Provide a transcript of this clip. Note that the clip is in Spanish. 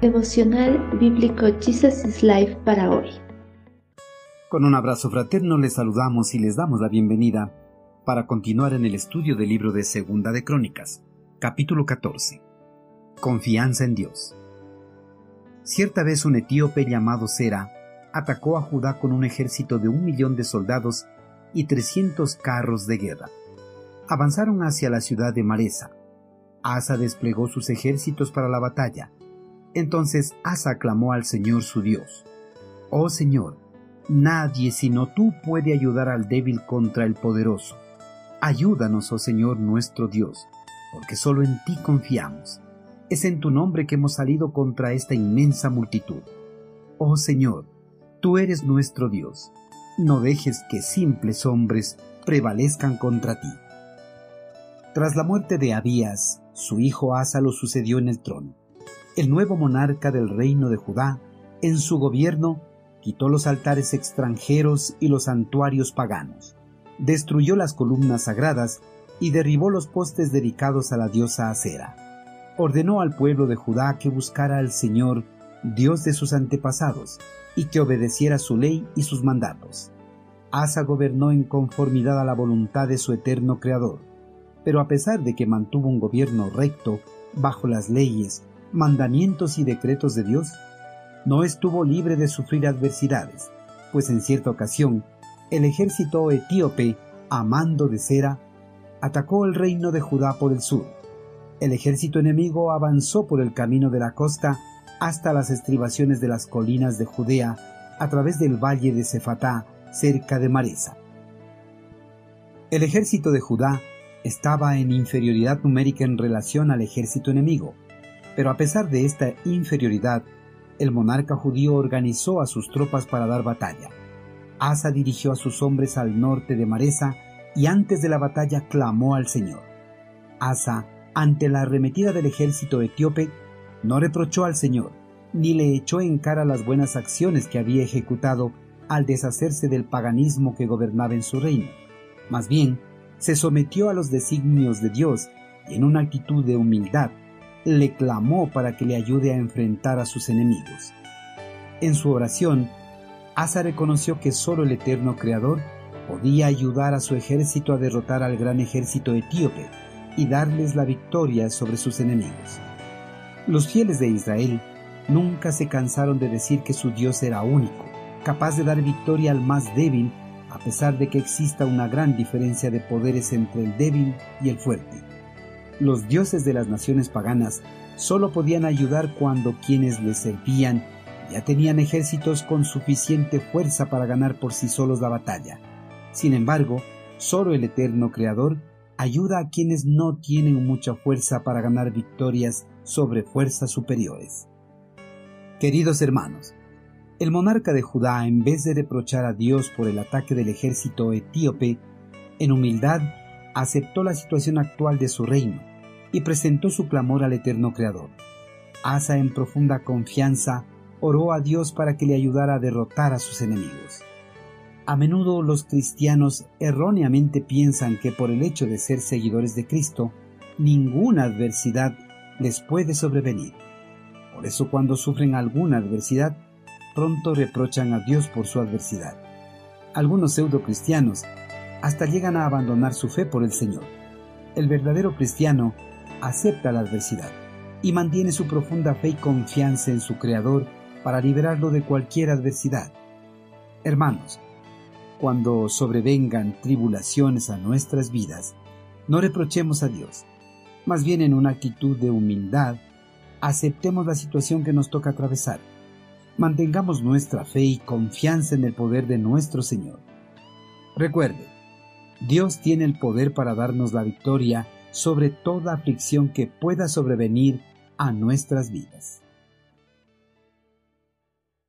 Devocional Bíblico Jesus is Life para hoy. Con un abrazo fraterno les saludamos y les damos la bienvenida para continuar en el estudio del libro de Segunda de Crónicas, capítulo 14. Confianza en Dios. Cierta vez un etíope llamado Sera atacó a Judá con un ejército de un millón de soldados y trescientos carros de guerra. Avanzaron hacia la ciudad de Maresa. Asa desplegó sus ejércitos para la batalla entonces Asa clamó al Señor su Dios, Oh Señor, nadie sino tú puede ayudar al débil contra el poderoso. Ayúdanos, oh Señor nuestro Dios, porque solo en ti confiamos. Es en tu nombre que hemos salido contra esta inmensa multitud. Oh Señor, tú eres nuestro Dios. No dejes que simples hombres prevalezcan contra ti. Tras la muerte de Abías, su hijo Asa lo sucedió en el trono el nuevo monarca del reino de Judá, en su gobierno, quitó los altares extranjeros y los santuarios paganos, destruyó las columnas sagradas y derribó los postes dedicados a la diosa Acera. Ordenó al pueblo de Judá que buscara al Señor, Dios de sus antepasados, y que obedeciera su ley y sus mandatos. Asa gobernó en conformidad a la voluntad de su eterno Creador, pero a pesar de que mantuvo un gobierno recto, bajo las leyes, mandamientos y decretos de Dios, no estuvo libre de sufrir adversidades, pues en cierta ocasión el ejército etíope, a mando de Cera, atacó el reino de Judá por el sur. El ejército enemigo avanzó por el camino de la costa hasta las estribaciones de las colinas de Judea a través del valle de Cefatá, cerca de Maresa. El ejército de Judá estaba en inferioridad numérica en relación al ejército enemigo, pero a pesar de esta inferioridad, el monarca judío organizó a sus tropas para dar batalla. Asa dirigió a sus hombres al norte de Maresa y antes de la batalla clamó al Señor. Asa, ante la arremetida del ejército etíope, no reprochó al Señor, ni le echó en cara las buenas acciones que había ejecutado al deshacerse del paganismo que gobernaba en su reino. Más bien, se sometió a los designios de Dios y en una actitud de humildad le clamó para que le ayude a enfrentar a sus enemigos. En su oración, Asa reconoció que solo el eterno Creador podía ayudar a su ejército a derrotar al gran ejército etíope y darles la victoria sobre sus enemigos. Los fieles de Israel nunca se cansaron de decir que su Dios era único, capaz de dar victoria al más débil, a pesar de que exista una gran diferencia de poderes entre el débil y el fuerte los dioses de las naciones paganas solo podían ayudar cuando quienes les servían ya tenían ejércitos con suficiente fuerza para ganar por sí solos la batalla. Sin embargo, solo el eterno Creador ayuda a quienes no tienen mucha fuerza para ganar victorias sobre fuerzas superiores. Queridos hermanos, el monarca de Judá, en vez de reprochar a Dios por el ataque del ejército etíope, en humildad aceptó la situación actual de su reino y presentó su clamor al eterno Creador. Asa en profunda confianza oró a Dios para que le ayudara a derrotar a sus enemigos. A menudo los cristianos erróneamente piensan que por el hecho de ser seguidores de Cristo, ninguna adversidad les puede sobrevenir. Por eso cuando sufren alguna adversidad, pronto reprochan a Dios por su adversidad. Algunos pseudo cristianos hasta llegan a abandonar su fe por el Señor. El verdadero cristiano acepta la adversidad y mantiene su profunda fe y confianza en su Creador para liberarlo de cualquier adversidad. Hermanos, cuando sobrevengan tribulaciones a nuestras vidas, no reprochemos a Dios. Más bien en una actitud de humildad, aceptemos la situación que nos toca atravesar. Mantengamos nuestra fe y confianza en el poder de nuestro Señor. Recuerde, Dios tiene el poder para darnos la victoria sobre toda aflicción que pueda sobrevenir a nuestras vidas.